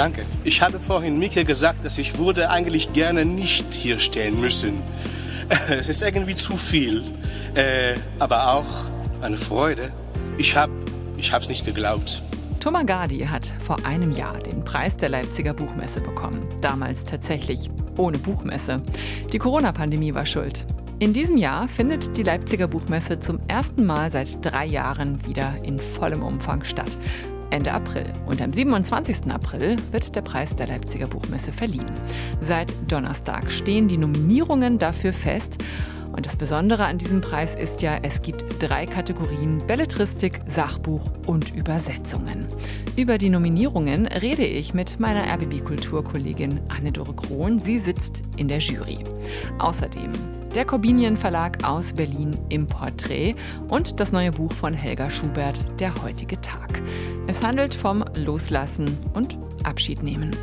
Danke. Ich habe vorhin Mike gesagt, dass ich würde eigentlich gerne nicht hier stehen müssen. Es ist irgendwie zu viel. Äh, aber auch eine Freude. Ich habe ich hab's nicht geglaubt. Thomas Gardi hat vor einem Jahr den Preis der Leipziger Buchmesse bekommen. Damals tatsächlich ohne Buchmesse. Die Corona-Pandemie war schuld. In diesem Jahr findet die Leipziger Buchmesse zum ersten Mal seit drei Jahren wieder in vollem Umfang statt. Ende April. Und am 27. April wird der Preis der Leipziger Buchmesse verliehen. Seit Donnerstag stehen die Nominierungen dafür fest. Und das Besondere an diesem Preis ist ja, es gibt drei Kategorien Belletristik, Sachbuch und Übersetzungen. Über die Nominierungen rede ich mit meiner RBB-Kulturkollegin Anne-Dore Krohn. Sie sitzt in der Jury. Außerdem der Corbinian Verlag aus Berlin im Porträt und das neue Buch von Helga Schubert, Der heutige Tag. Es handelt vom Loslassen und Abschied nehmen.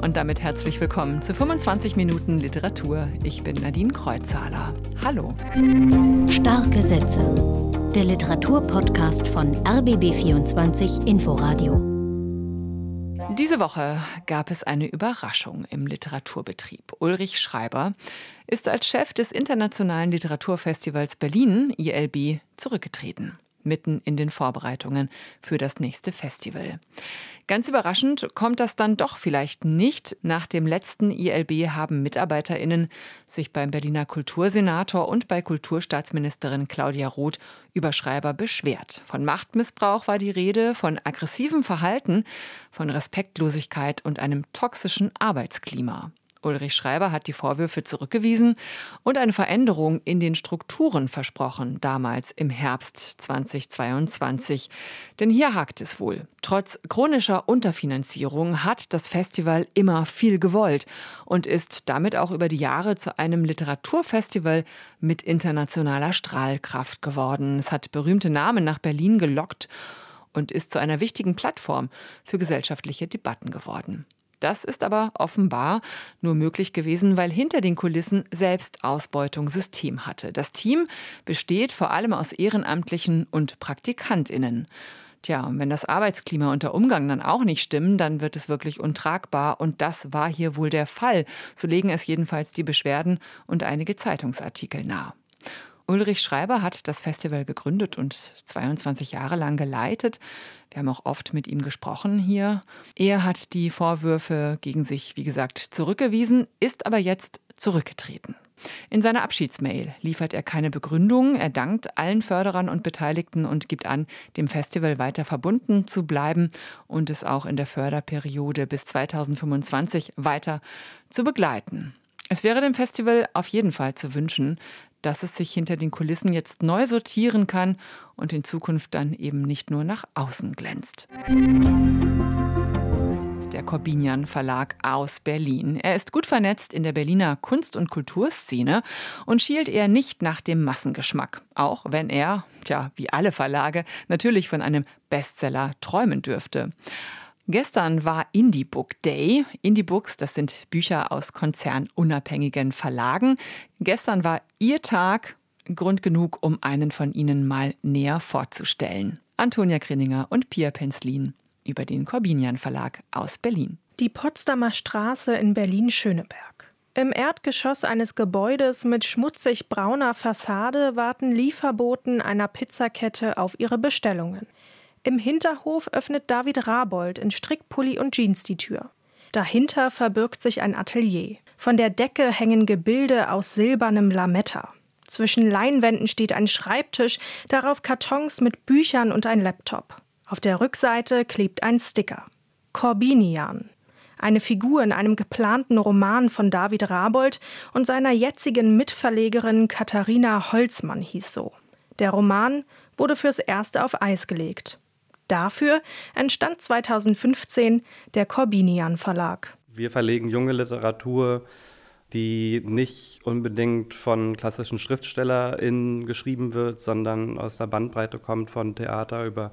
Und damit herzlich willkommen zu 25 Minuten Literatur. Ich bin Nadine Kreuzhaler. Hallo. Starke Sätze. Der Literaturpodcast von RBB24 Inforadio. Diese Woche gab es eine Überraschung im Literaturbetrieb. Ulrich Schreiber ist als Chef des Internationalen Literaturfestivals Berlin, ILB, zurückgetreten mitten in den Vorbereitungen für das nächste Festival. Ganz überraschend kommt das dann doch vielleicht nicht. Nach dem letzten ILB haben MitarbeiterInnen sich beim Berliner Kultursenator und bei Kulturstaatsministerin Claudia Roth über Schreiber beschwert. Von Machtmissbrauch war die Rede, von aggressivem Verhalten, von Respektlosigkeit und einem toxischen Arbeitsklima. Ulrich Schreiber hat die Vorwürfe zurückgewiesen und eine Veränderung in den Strukturen versprochen, damals im Herbst 2022. Denn hier hakt es wohl. Trotz chronischer Unterfinanzierung hat das Festival immer viel gewollt und ist damit auch über die Jahre zu einem Literaturfestival mit internationaler Strahlkraft geworden. Es hat berühmte Namen nach Berlin gelockt und ist zu einer wichtigen Plattform für gesellschaftliche Debatten geworden. Das ist aber offenbar nur möglich gewesen, weil hinter den Kulissen Selbstausbeutung System hatte. Das Team besteht vor allem aus Ehrenamtlichen und Praktikantinnen. Tja, und wenn das Arbeitsklima und der Umgang dann auch nicht stimmen, dann wird es wirklich untragbar. Und das war hier wohl der Fall. So legen es jedenfalls die Beschwerden und einige Zeitungsartikel nahe. Ulrich Schreiber hat das Festival gegründet und 22 Jahre lang geleitet. Wir haben auch oft mit ihm gesprochen hier. Er hat die Vorwürfe gegen sich, wie gesagt, zurückgewiesen, ist aber jetzt zurückgetreten. In seiner Abschiedsmail liefert er keine Begründung. Er dankt allen Förderern und Beteiligten und gibt an, dem Festival weiter verbunden zu bleiben und es auch in der Förderperiode bis 2025 weiter zu begleiten. Es wäre dem Festival auf jeden Fall zu wünschen, dass es sich hinter den Kulissen jetzt neu sortieren kann und in Zukunft dann eben nicht nur nach außen glänzt. Der Corbinian Verlag aus Berlin. Er ist gut vernetzt in der Berliner Kunst- und Kulturszene und schielt eher nicht nach dem Massengeschmack, auch wenn er, tja, wie alle Verlage, natürlich von einem Bestseller träumen dürfte. Gestern war Indie Book Day. Indie Books, das sind Bücher aus konzernunabhängigen Verlagen. Gestern war Ihr Tag, Grund genug, um einen von Ihnen mal näher vorzustellen. Antonia Grinninger und Pia Penzlin über den Corbinian Verlag aus Berlin. Die Potsdamer Straße in Berlin-Schöneberg. Im Erdgeschoss eines Gebäudes mit schmutzig brauner Fassade warten Lieferboten einer Pizzakette auf ihre Bestellungen. Im Hinterhof öffnet David Rabold in Strickpulli und Jeans die Tür. Dahinter verbirgt sich ein Atelier. Von der Decke hängen Gebilde aus silbernem Lametta. Zwischen Leinwänden steht ein Schreibtisch, darauf Kartons mit Büchern und ein Laptop. Auf der Rückseite klebt ein Sticker. Corbinian. Eine Figur in einem geplanten Roman von David Rabold und seiner jetzigen Mitverlegerin Katharina Holzmann hieß so. Der Roman wurde fürs Erste auf Eis gelegt. Dafür entstand 2015 der Corbinian Verlag. Wir verlegen junge Literatur, die nicht unbedingt von klassischen SchriftstellerInnen geschrieben wird, sondern aus der Bandbreite kommt von Theater über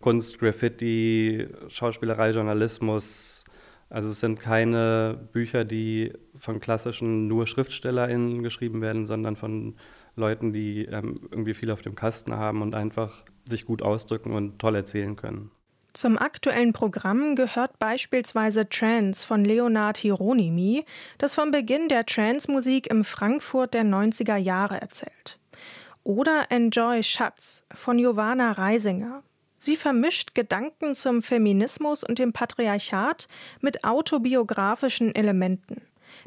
Kunst, Graffiti, Schauspielerei, Journalismus. Also es sind keine Bücher, die von klassischen nur SchriftstellerInnen geschrieben werden, sondern von Leuten, die ähm, irgendwie viel auf dem Kasten haben und einfach sich gut ausdrücken und toll erzählen können. Zum aktuellen Programm gehört beispielsweise Trance von Leonard Hieronymi, das vom Beginn der Trance-Musik im Frankfurt der 90er Jahre erzählt. Oder Enjoy Schatz von Giovanna Reisinger. Sie vermischt Gedanken zum Feminismus und dem Patriarchat mit autobiografischen Elementen.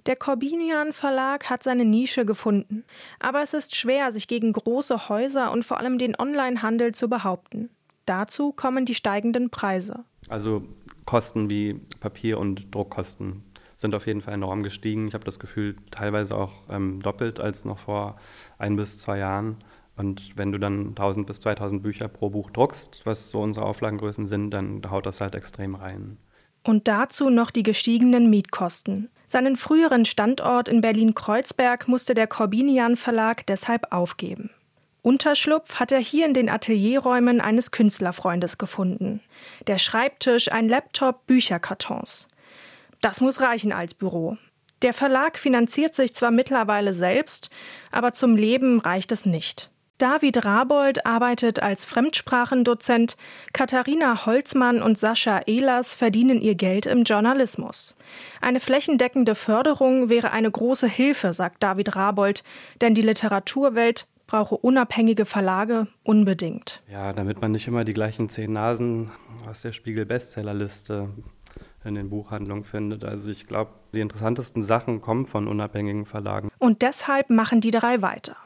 Der Corbinian Verlag hat seine Nische gefunden, aber es ist schwer, sich gegen große Häuser und vor allem den Onlinehandel zu behaupten. Dazu kommen die steigenden Preise. Also Kosten wie Papier- und Druckkosten sind auf jeden Fall enorm gestiegen. Ich habe das Gefühl, teilweise auch ähm, doppelt als noch vor ein bis zwei Jahren. Und wenn du dann 1000 bis 2000 Bücher pro Buch druckst, was so unsere Auflagengrößen sind, dann haut das halt extrem rein. Und dazu noch die gestiegenen Mietkosten. Seinen früheren Standort in Berlin-Kreuzberg musste der Corbinian Verlag deshalb aufgeben. Unterschlupf hat er hier in den Atelierräumen eines Künstlerfreundes gefunden. Der Schreibtisch, ein Laptop, Bücherkartons. Das muss reichen als Büro. Der Verlag finanziert sich zwar mittlerweile selbst, aber zum Leben reicht es nicht. David Rabold arbeitet als Fremdsprachendozent, Katharina Holzmann und Sascha Ehlers verdienen ihr Geld im Journalismus. Eine flächendeckende Förderung wäre eine große Hilfe, sagt David Rabold, denn die Literaturwelt brauche unabhängige Verlage unbedingt. Ja, damit man nicht immer die gleichen zehn Nasen aus der Spiegel-Bestsellerliste in den Buchhandlungen findet. Also ich glaube, die interessantesten Sachen kommen von unabhängigen Verlagen. Und deshalb machen die drei weiter.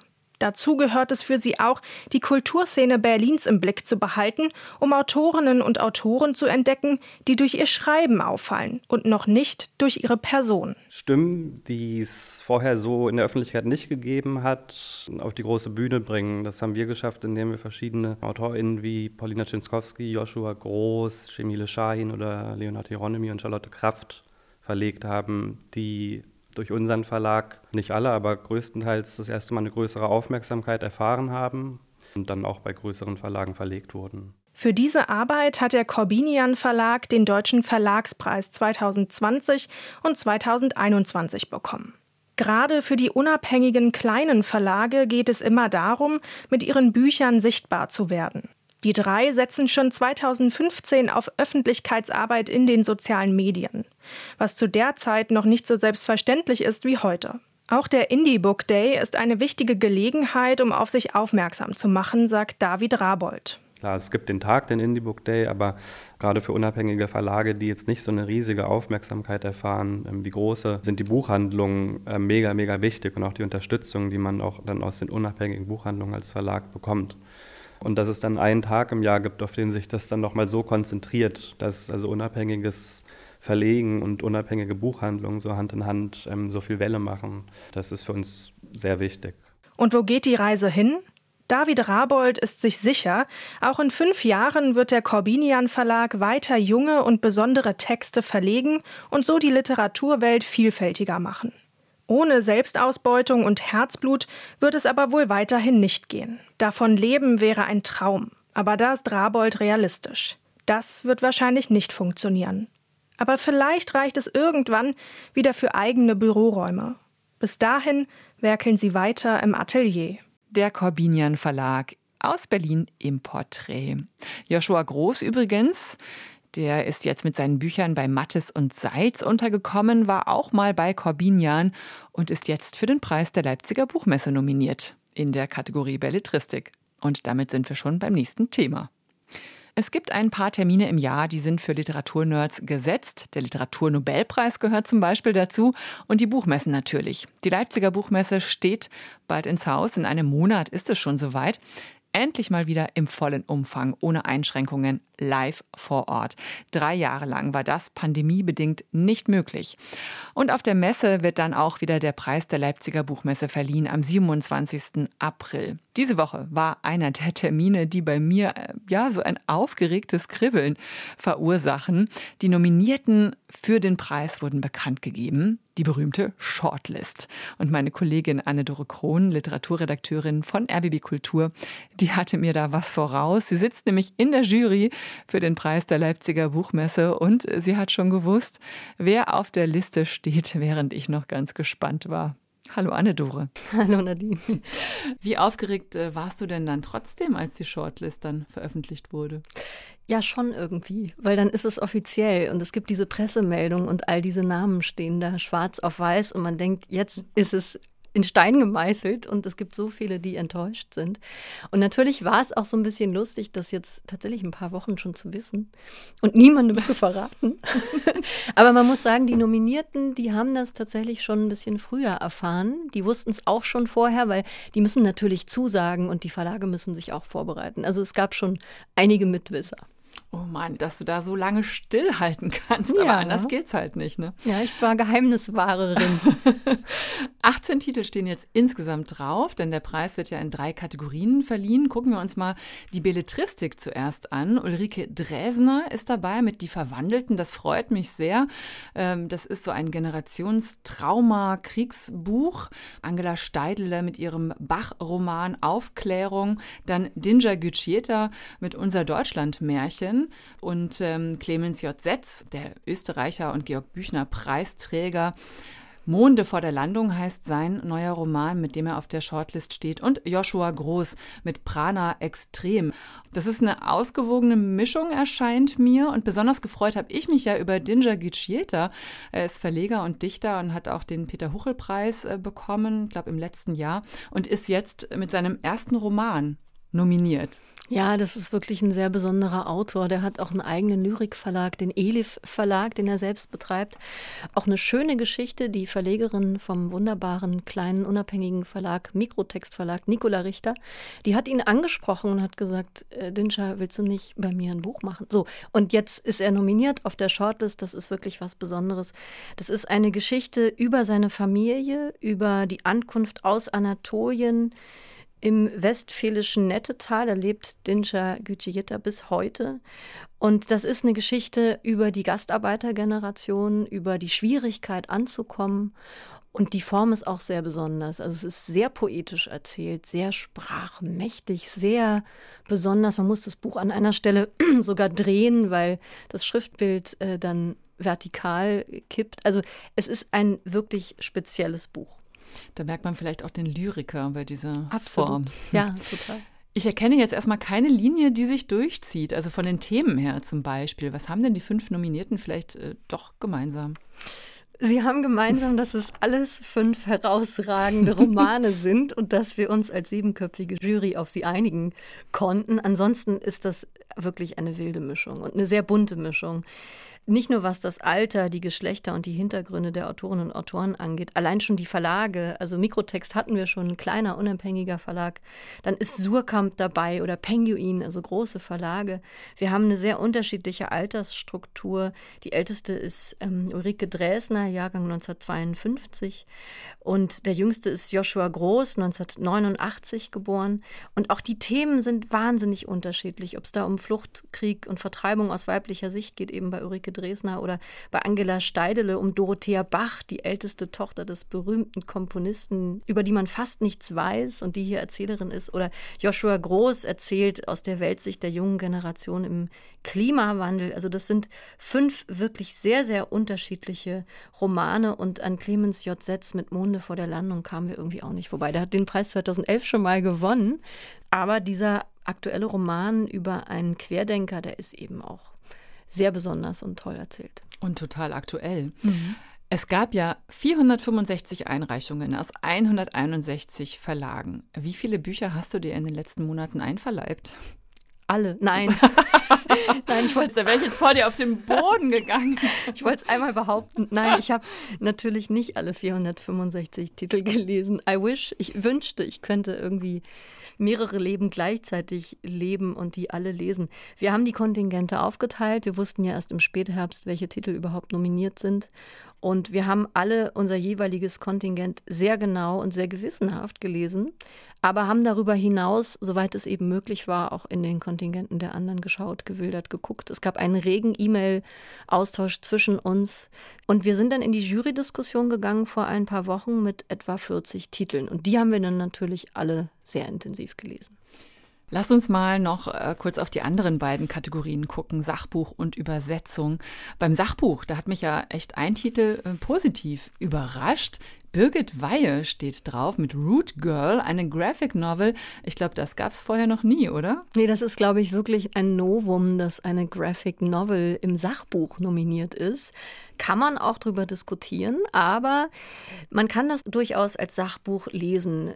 Dazu gehört es für sie auch, die Kulturszene Berlins im Blick zu behalten, um Autorinnen und Autoren zu entdecken, die durch ihr Schreiben auffallen und noch nicht durch ihre Person. Stimmen, die es vorher so in der Öffentlichkeit nicht gegeben hat, auf die große Bühne bringen. Das haben wir geschafft, indem wir verschiedene AutorInnen wie Paulina Czynskowski, Joshua Groß, Shemile Shahin oder Leonard Hieronymi und Charlotte Kraft verlegt haben, die durch unseren Verlag nicht alle, aber größtenteils das erste Mal eine größere Aufmerksamkeit erfahren haben und dann auch bei größeren Verlagen verlegt wurden. Für diese Arbeit hat der Corbinian Verlag den Deutschen Verlagspreis 2020 und 2021 bekommen. Gerade für die unabhängigen kleinen Verlage geht es immer darum, mit ihren Büchern sichtbar zu werden. Die drei setzen schon 2015 auf Öffentlichkeitsarbeit in den sozialen Medien, was zu der Zeit noch nicht so selbstverständlich ist wie heute. Auch der Indie Book Day ist eine wichtige Gelegenheit, um auf sich aufmerksam zu machen, sagt David Rabold. Klar, es gibt den Tag, den Indie Book Day, aber gerade für unabhängige Verlage, die jetzt nicht so eine riesige Aufmerksamkeit erfahren, ähm, wie große, sind die Buchhandlungen äh, mega, mega wichtig und auch die Unterstützung, die man auch dann aus den unabhängigen Buchhandlungen als Verlag bekommt. Und dass es dann einen Tag im Jahr gibt, auf den sich das dann nochmal so konzentriert, dass also unabhängiges Verlegen und unabhängige Buchhandlungen so Hand in Hand ähm, so viel Welle machen. Das ist für uns sehr wichtig. Und wo geht die Reise hin? David Rabold ist sich sicher, auch in fünf Jahren wird der Corbinian Verlag weiter junge und besondere Texte verlegen und so die Literaturwelt vielfältiger machen. Ohne Selbstausbeutung und Herzblut wird es aber wohl weiterhin nicht gehen. Davon leben wäre ein Traum. Aber da ist Rabold realistisch. Das wird wahrscheinlich nicht funktionieren. Aber vielleicht reicht es irgendwann wieder für eigene Büroräume. Bis dahin werkeln sie weiter im Atelier. Der Corbinian Verlag aus Berlin im Porträt. Joshua Groß übrigens, der ist jetzt mit seinen Büchern bei Mattes und Seitz untergekommen, war auch mal bei Corbinian und ist jetzt für den Preis der Leipziger Buchmesse nominiert in der Kategorie Belletristik. Und damit sind wir schon beim nächsten Thema. Es gibt ein paar Termine im Jahr, die sind für Literaturnerds gesetzt. Der Literaturnobelpreis gehört zum Beispiel dazu und die Buchmessen natürlich. Die Leipziger Buchmesse steht bald ins Haus. In einem Monat ist es schon soweit endlich mal wieder im vollen Umfang, ohne Einschränkungen, live vor Ort. Drei Jahre lang war das pandemiebedingt nicht möglich. Und auf der Messe wird dann auch wieder der Preis der Leipziger Buchmesse verliehen am 27. April. Diese Woche war einer der Termine, die bei mir äh, ja so ein aufgeregtes Kribbeln verursachen. Die Nominierten für den Preis wurden bekannt gegeben die berühmte Shortlist. Und meine Kollegin Anne-Dore Krohn, Literaturredakteurin von RBB Kultur, die hatte mir da was voraus. Sie sitzt nämlich in der Jury für den Preis der Leipziger Buchmesse und sie hat schon gewusst, wer auf der Liste steht, während ich noch ganz gespannt war. Hallo Anne-Dore. Hallo Nadine. Wie aufgeregt äh, warst du denn dann trotzdem, als die Shortlist dann veröffentlicht wurde? Ja, schon irgendwie, weil dann ist es offiziell und es gibt diese Pressemeldung und all diese Namen stehen da schwarz auf weiß und man denkt, jetzt ist es in Stein gemeißelt und es gibt so viele, die enttäuscht sind. Und natürlich war es auch so ein bisschen lustig, das jetzt tatsächlich ein paar Wochen schon zu wissen und niemandem zu verraten. Aber man muss sagen, die Nominierten, die haben das tatsächlich schon ein bisschen früher erfahren. Die wussten es auch schon vorher, weil die müssen natürlich zusagen und die Verlage müssen sich auch vorbereiten. Also es gab schon einige Mitwisser. Oh Mann, dass du da so lange stillhalten kannst, ja. aber anders geht's halt nicht, ne? Ja, ich war Geheimniswahrerin. 18 Titel stehen jetzt insgesamt drauf, denn der Preis wird ja in drei Kategorien verliehen. Gucken wir uns mal die Belletristik zuerst an. Ulrike Dresner ist dabei mit Die Verwandelten. Das freut mich sehr. Ähm, das ist so ein Generationstrauma-Kriegsbuch. Angela Steidele mit ihrem Bach-Roman Aufklärung. Dann Dinja Gütschieta mit Unser Deutschland-Märchen und ähm, Clemens J. Setz, der Österreicher und Georg Büchner Preisträger. Monde vor der Landung heißt sein neuer Roman, mit dem er auf der Shortlist steht. Und Joshua Groß mit Prana Extrem. Das ist eine ausgewogene Mischung, erscheint mir. Und besonders gefreut habe ich mich ja über Dinja Giccieta. Er ist Verleger und Dichter und hat auch den Peter-Huchel-Preis äh, bekommen, ich glaube im letzten Jahr. Und ist jetzt mit seinem ersten Roman nominiert. Ja, das ist wirklich ein sehr besonderer Autor. Der hat auch einen eigenen Lyrikverlag, den Elif Verlag, den er selbst betreibt. Auch eine schöne Geschichte. Die Verlegerin vom wunderbaren kleinen unabhängigen Verlag, Mikrotext Verlag, Nicola Richter, die hat ihn angesprochen und hat gesagt, äh, Dinscher, willst du nicht bei mir ein Buch machen? So, und jetzt ist er nominiert auf der Shortlist. Das ist wirklich was Besonderes. Das ist eine Geschichte über seine Familie, über die Ankunft aus Anatolien, im westfälischen Nettetal. Da lebt Dinja Gücüyeta bis heute. Und das ist eine Geschichte über die Gastarbeitergeneration, über die Schwierigkeit anzukommen. Und die Form ist auch sehr besonders. Also es ist sehr poetisch erzählt, sehr sprachmächtig, sehr besonders. Man muss das Buch an einer Stelle sogar drehen, weil das Schriftbild äh, dann vertikal kippt. Also es ist ein wirklich spezielles Buch. Da merkt man vielleicht auch den Lyriker bei dieser Absolut. Form. Ja, total. Ich erkenne jetzt erstmal keine Linie, die sich durchzieht, also von den Themen her zum Beispiel. Was haben denn die fünf Nominierten vielleicht äh, doch gemeinsam? Sie haben gemeinsam, dass es alles fünf herausragende Romane sind und dass wir uns als siebenköpfige Jury auf sie einigen konnten. Ansonsten ist das wirklich eine wilde Mischung und eine sehr bunte Mischung. Nicht nur was das Alter, die Geschlechter und die Hintergründe der Autorinnen und Autoren angeht, allein schon die Verlage, also Mikrotext hatten wir schon, ein kleiner, unabhängiger Verlag. Dann ist Surkamp dabei oder Penguin, also große Verlage. Wir haben eine sehr unterschiedliche Altersstruktur. Die älteste ist ähm, Ulrike Dresner, Jahrgang 1952. Und der jüngste ist Joshua Groß, 1989 geboren. Und auch die Themen sind wahnsinnig unterschiedlich, ob es da um Flucht, Krieg und Vertreibung aus weiblicher Sicht geht, eben bei Ulrike Dresner oder bei Angela Steidele um Dorothea Bach, die älteste Tochter des berühmten Komponisten, über die man fast nichts weiß und die hier Erzählerin ist. Oder Joshua Groß erzählt aus der Weltsicht der jungen Generation im Klimawandel. Also das sind fünf wirklich sehr, sehr unterschiedliche Romane und an Clemens J. Setz mit Monde vor der Landung kamen wir irgendwie auch nicht vorbei. Der hat den Preis 2011 schon mal gewonnen. Aber dieser aktuelle Roman über einen Querdenker, der ist eben auch sehr besonders und toll erzählt. Und total aktuell. Mhm. Es gab ja 465 Einreichungen aus 161 Verlagen. Wie viele Bücher hast du dir in den letzten Monaten einverleibt? Alle. Nein. Nein, ich wollte, da wäre ich jetzt vor dir auf den Boden gegangen. Ich wollte es einmal behaupten. Nein, ich habe natürlich nicht alle 465 Titel gelesen. I wish, ich wünschte, ich könnte irgendwie mehrere Leben gleichzeitig leben und die alle lesen. Wir haben die Kontingente aufgeteilt. Wir wussten ja erst im Spätherbst, welche Titel überhaupt nominiert sind. Und wir haben alle unser jeweiliges Kontingent sehr genau und sehr gewissenhaft gelesen, aber haben darüber hinaus, soweit es eben möglich war, auch in den Kontingenten der anderen geschaut, gewildert, geguckt. Es gab einen regen E-Mail-Austausch zwischen uns. Und wir sind dann in die Jury-Diskussion gegangen vor ein paar Wochen mit etwa 40 Titeln. Und die haben wir dann natürlich alle sehr intensiv gelesen. Lass uns mal noch äh, kurz auf die anderen beiden Kategorien gucken, Sachbuch und Übersetzung. Beim Sachbuch, da hat mich ja echt ein Titel äh, positiv überrascht. Birgit Weihe steht drauf mit Root Girl, eine Graphic Novel. Ich glaube, das gab es vorher noch nie, oder? Nee, das ist, glaube ich, wirklich ein Novum, dass eine Graphic Novel im Sachbuch nominiert ist kann man auch darüber diskutieren, aber man kann das durchaus als Sachbuch lesen.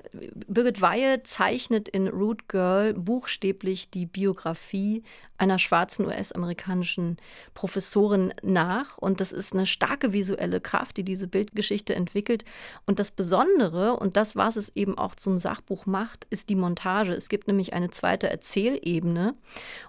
Birgit Weihe zeichnet in Root Girl buchstäblich die Biografie einer schwarzen US-amerikanischen Professorin nach. Und das ist eine starke visuelle Kraft, die diese Bildgeschichte entwickelt. Und das Besondere, und das, was es eben auch zum Sachbuch macht, ist die Montage. Es gibt nämlich eine zweite Erzählebene.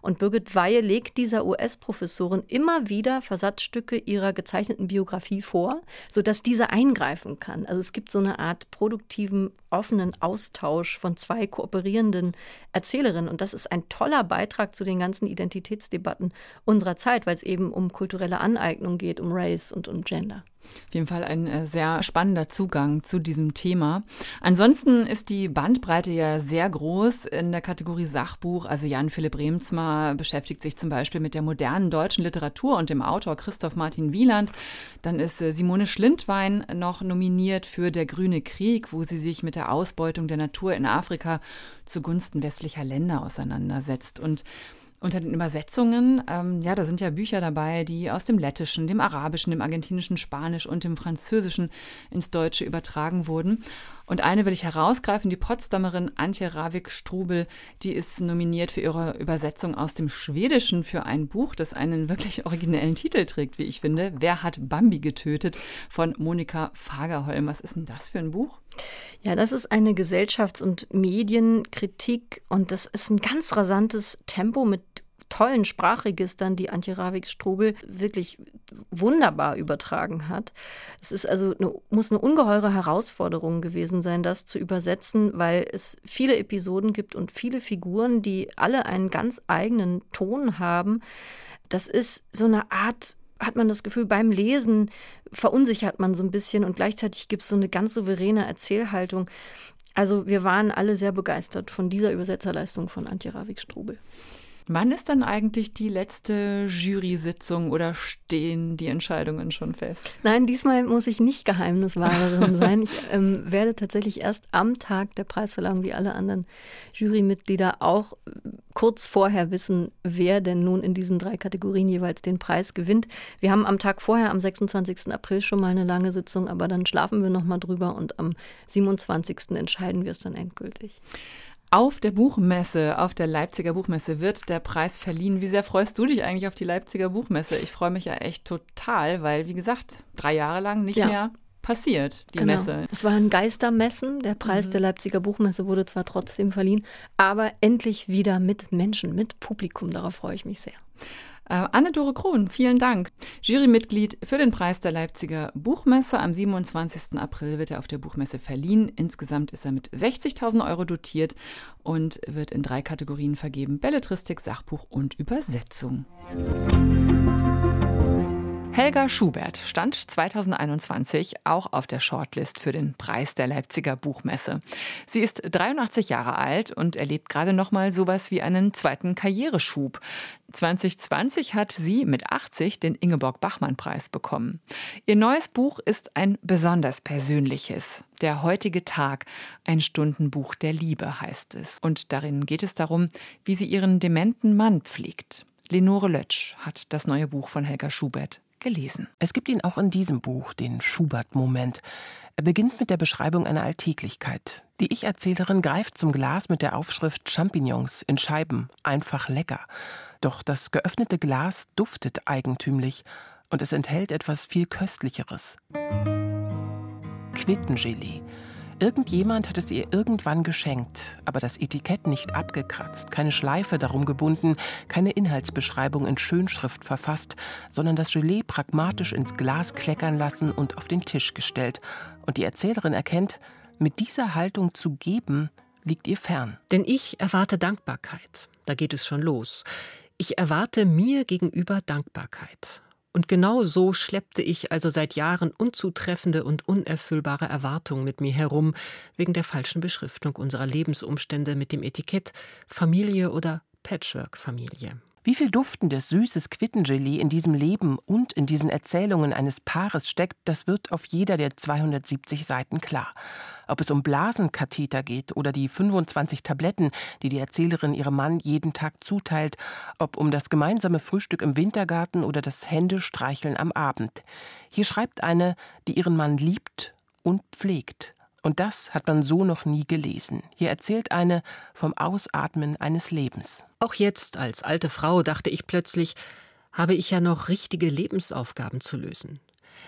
Und Birgit Weihe legt dieser US-Professorin immer wieder Versatzstücke ihrer gezeichneten Biografie vor, sodass diese eingreifen kann. Also es gibt so eine Art produktiven, offenen Austausch von zwei kooperierenden Erzählerinnen. Und das ist ein toller Beitrag zu den ganzen Identitätsdebatten unserer Zeit, weil es eben um kulturelle Aneignung geht, um Race und um Gender. Auf jeden Fall ein äh, sehr spannender Zugang zu diesem Thema. Ansonsten ist die Bandbreite ja sehr groß in der Kategorie Sachbuch. Also Jan Philipp Remsmar beschäftigt sich zum Beispiel mit der modernen deutschen Literatur und dem Autor Christoph Martin Wieland. Dann ist äh, Simone Schlindwein noch nominiert für Der grüne Krieg, wo sie sich mit der Ausbeutung der Natur in Afrika zugunsten westlicher Länder auseinandersetzt. Und unter den Übersetzungen, ähm, ja, da sind ja Bücher dabei, die aus dem Lettischen, dem Arabischen, dem Argentinischen Spanisch und dem Französischen ins Deutsche übertragen wurden. Und eine will ich herausgreifen, die Potsdamerin Antje Ravik-Strubel, die ist nominiert für ihre Übersetzung aus dem Schwedischen für ein Buch, das einen wirklich originellen Titel trägt, wie ich finde. Wer hat Bambi getötet? von Monika Fagerholm. Was ist denn das für ein Buch? Ja, das ist eine Gesellschafts- und Medienkritik und das ist ein ganz rasantes Tempo mit tollen Sprachregistern, die Antje Ravik-Strobel wirklich wunderbar übertragen hat. Es ist also eine, muss eine ungeheure Herausforderung gewesen sein, das zu übersetzen, weil es viele Episoden gibt und viele Figuren, die alle einen ganz eigenen Ton haben. Das ist so eine Art hat man das Gefühl, beim Lesen verunsichert man so ein bisschen und gleichzeitig gibt es so eine ganz souveräne Erzählhaltung. Also wir waren alle sehr begeistert von dieser Übersetzerleistung von Antje Ravik-Strubel. Wann ist dann eigentlich die letzte Jury-Sitzung oder stehen die Entscheidungen schon fest? Nein, diesmal muss ich nicht Geheimniswahrerin sein. Ich ähm, werde tatsächlich erst am Tag der Preisverleihung, wie alle anderen Jurymitglieder, auch kurz vorher wissen, wer denn nun in diesen drei Kategorien jeweils den Preis gewinnt. Wir haben am Tag vorher, am 26. April, schon mal eine lange Sitzung, aber dann schlafen wir nochmal drüber und am 27. entscheiden wir es dann endgültig. Auf der Buchmesse, auf der Leipziger Buchmesse wird der Preis verliehen. Wie sehr freust du dich eigentlich auf die Leipziger Buchmesse? Ich freue mich ja echt total, weil, wie gesagt, drei Jahre lang nicht ja. mehr passiert, die genau. Messe. Es war ein Geistermessen. Der Preis mhm. der Leipziger Buchmesse wurde zwar trotzdem verliehen, aber endlich wieder mit Menschen, mit Publikum. Darauf freue ich mich sehr. Äh, Anne-Dore Krohn, vielen Dank. Jurymitglied für den Preis der Leipziger Buchmesse. Am 27. April wird er auf der Buchmesse verliehen. Insgesamt ist er mit 60.000 Euro dotiert und wird in drei Kategorien vergeben: Belletristik, Sachbuch und Übersetzung. Helga Schubert stand 2021 auch auf der Shortlist für den Preis der Leipziger Buchmesse. Sie ist 83 Jahre alt und erlebt gerade noch mal sowas wie einen zweiten Karriereschub. 2020 hat sie mit 80 den Ingeborg Bachmann Preis bekommen. Ihr neues Buch ist ein besonders persönliches. Der heutige Tag, ein Stundenbuch der Liebe heißt es. Und darin geht es darum, wie sie ihren dementen Mann pflegt. Lenore Lötsch hat das neue Buch von Helga Schubert gelesen. Es gibt ihn auch in diesem Buch, den Schubert-Moment. Er beginnt mit der Beschreibung einer Alltäglichkeit. Die Ich-Erzählerin greift zum Glas mit der Aufschrift Champignons in Scheiben, einfach lecker. Doch das geöffnete Glas duftet eigentümlich und es enthält etwas viel Köstlicheres. Quittengelee. Irgendjemand hat es ihr irgendwann geschenkt, aber das Etikett nicht abgekratzt, keine Schleife darum gebunden, keine Inhaltsbeschreibung in Schönschrift verfasst, sondern das Gelee pragmatisch ins Glas kleckern lassen und auf den Tisch gestellt. Und die Erzählerin erkennt, mit dieser Haltung zu geben, liegt ihr fern. Denn ich erwarte Dankbarkeit. Da geht es schon los. Ich erwarte mir gegenüber Dankbarkeit. Und genau so schleppte ich also seit Jahren unzutreffende und unerfüllbare Erwartungen mit mir herum, wegen der falschen Beschriftung unserer Lebensumstände mit dem Etikett Familie oder Patchwork-Familie. Wie viel duftendes, süßes Quittengelee in diesem Leben und in diesen Erzählungen eines Paares steckt, das wird auf jeder der 270 Seiten klar. Ob es um Blasenkatheter geht oder die 25 Tabletten, die die Erzählerin ihrem Mann jeden Tag zuteilt, ob um das gemeinsame Frühstück im Wintergarten oder das Händestreicheln am Abend. Hier schreibt eine, die ihren Mann liebt und pflegt. Und das hat man so noch nie gelesen. Hier erzählt eine vom Ausatmen eines Lebens. Auch jetzt als alte Frau dachte ich plötzlich, habe ich ja noch richtige Lebensaufgaben zu lösen.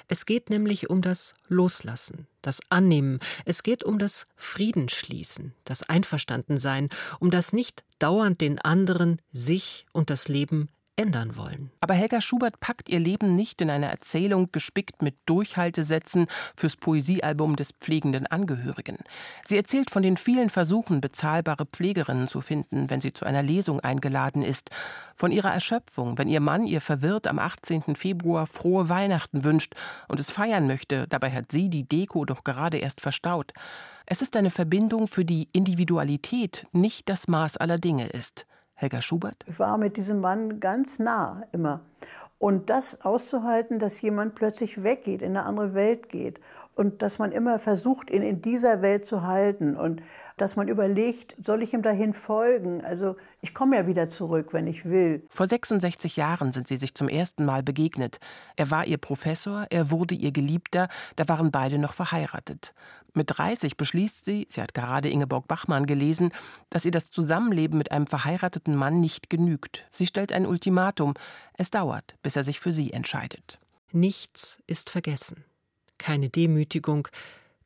Es geht nämlich um das Loslassen, das Annehmen, es geht um das Friedensschließen, das Einverstandensein, um das nicht dauernd den anderen, sich und das Leben ändern wollen. Aber Helga Schubert packt ihr Leben nicht in eine Erzählung gespickt mit Durchhaltesätzen fürs Poesiealbum des pflegenden Angehörigen. Sie erzählt von den vielen Versuchen, bezahlbare Pflegerinnen zu finden, wenn sie zu einer Lesung eingeladen ist, von ihrer Erschöpfung, wenn ihr Mann ihr verwirrt am 18. Februar frohe Weihnachten wünscht und es feiern möchte, dabei hat sie die Deko doch gerade erst verstaut. Es ist eine Verbindung, für die Individualität nicht das Maß aller Dinge ist. Helga Schubert? Ich war mit diesem Mann ganz nah immer. Und das auszuhalten, dass jemand plötzlich weggeht, in eine andere Welt geht und dass man immer versucht, ihn in dieser Welt zu halten und dass man überlegt, soll ich ihm dahin folgen? Also ich komme ja wieder zurück, wenn ich will. Vor 66 Jahren sind sie sich zum ersten Mal begegnet. Er war ihr Professor, er wurde ihr Geliebter, da waren beide noch verheiratet. Mit 30 beschließt sie, sie hat gerade Ingeborg Bachmann gelesen, dass ihr das Zusammenleben mit einem verheirateten Mann nicht genügt. Sie stellt ein Ultimatum. Es dauert, bis er sich für sie entscheidet. Nichts ist vergessen. Keine Demütigung,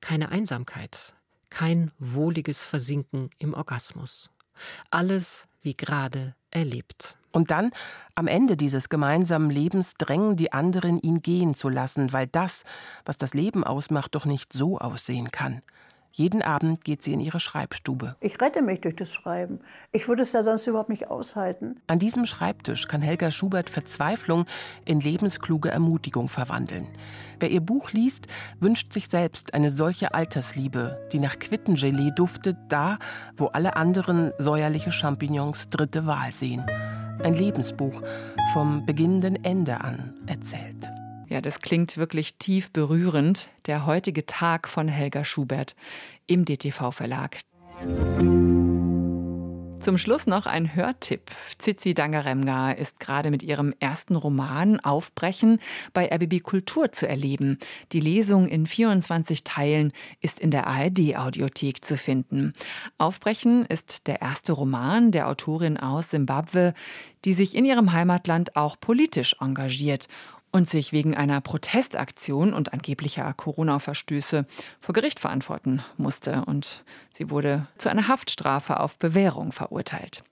keine Einsamkeit, kein wohliges Versinken im Orgasmus. Alles wie gerade erlebt. Und dann, am Ende dieses gemeinsamen Lebens, drängen die anderen, ihn gehen zu lassen, weil das, was das Leben ausmacht, doch nicht so aussehen kann. Jeden Abend geht sie in ihre Schreibstube. Ich rette mich durch das Schreiben. Ich würde es ja sonst überhaupt nicht aushalten. An diesem Schreibtisch kann Helga Schubert Verzweiflung in lebenskluge Ermutigung verwandeln. Wer ihr Buch liest, wünscht sich selbst eine solche Altersliebe, die nach Quittengelee duftet, da, wo alle anderen säuerliche Champignons dritte Wahl sehen. Ein Lebensbuch vom beginnenden Ende an erzählt. Ja, das klingt wirklich tief berührend. Der heutige Tag von Helga Schubert im DTV Verlag. Zum Schluss noch ein Hörtipp. Zizi Dangaremga ist gerade mit ihrem ersten Roman Aufbrechen bei RBB Kultur zu erleben. Die Lesung in 24 Teilen ist in der ARD-Audiothek zu finden. Aufbrechen ist der erste Roman der Autorin aus Simbabwe, die sich in ihrem Heimatland auch politisch engagiert und sich wegen einer Protestaktion und angeblicher Corona-Verstöße vor Gericht verantworten musste. Und sie wurde zu einer Haftstrafe auf Bewährung verurteilt.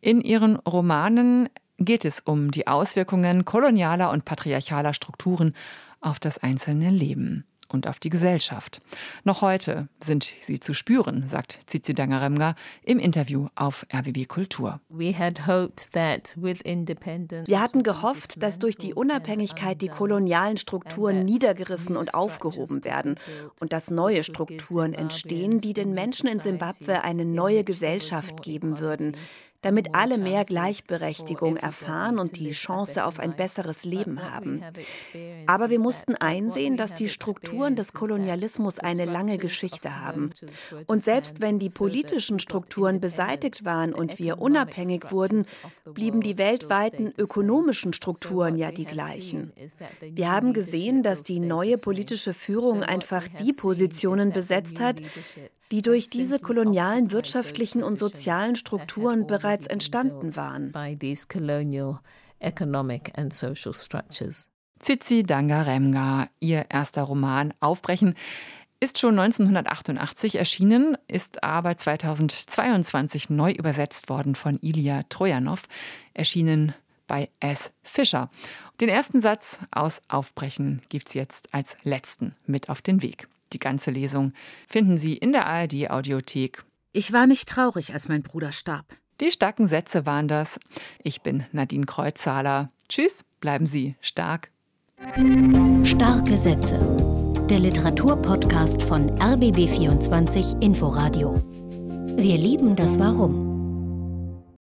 In ihren Romanen geht es um die Auswirkungen kolonialer und patriarchaler Strukturen auf das einzelne Leben und auf die Gesellschaft. Noch heute sind sie zu spüren, sagt Zizi Dangaremga im Interview auf RBB Kultur. Wir hatten gehofft, dass durch die Unabhängigkeit die kolonialen Strukturen niedergerissen und aufgehoben werden und dass neue Strukturen entstehen, die den Menschen in Simbabwe eine neue Gesellschaft geben würden, damit alle mehr Gleichberechtigung erfahren und die Chance auf ein besseres Leben haben. Aber wir mussten einsehen, dass die Strukturen des Kolonialismus eine lange Geschichte haben. Und selbst wenn die politischen Strukturen beseitigt waren und wir unabhängig wurden, blieben die weltweiten ökonomischen Strukturen ja die gleichen. Wir haben gesehen, dass die neue politische Führung einfach die Positionen besetzt hat, die durch diese kolonialen wirtschaftlichen und sozialen Strukturen bereits entstanden waren. Zizi Dangaremga, ihr erster Roman Aufbrechen, ist schon 1988 erschienen, ist aber 2022 neu übersetzt worden von Ilya Trojanow, erschienen bei S. Fischer. Den ersten Satz aus Aufbrechen gibt es jetzt als letzten mit auf den Weg. Die ganze Lesung finden Sie in der ARD Audiothek. Ich war nicht traurig, als mein Bruder starb. Die starken Sätze waren das. Ich bin Nadine Kreuzzahler. Tschüss, bleiben Sie stark. Starke Sätze. Der Literaturpodcast von RBB24 Inforadio. Wir lieben das Warum.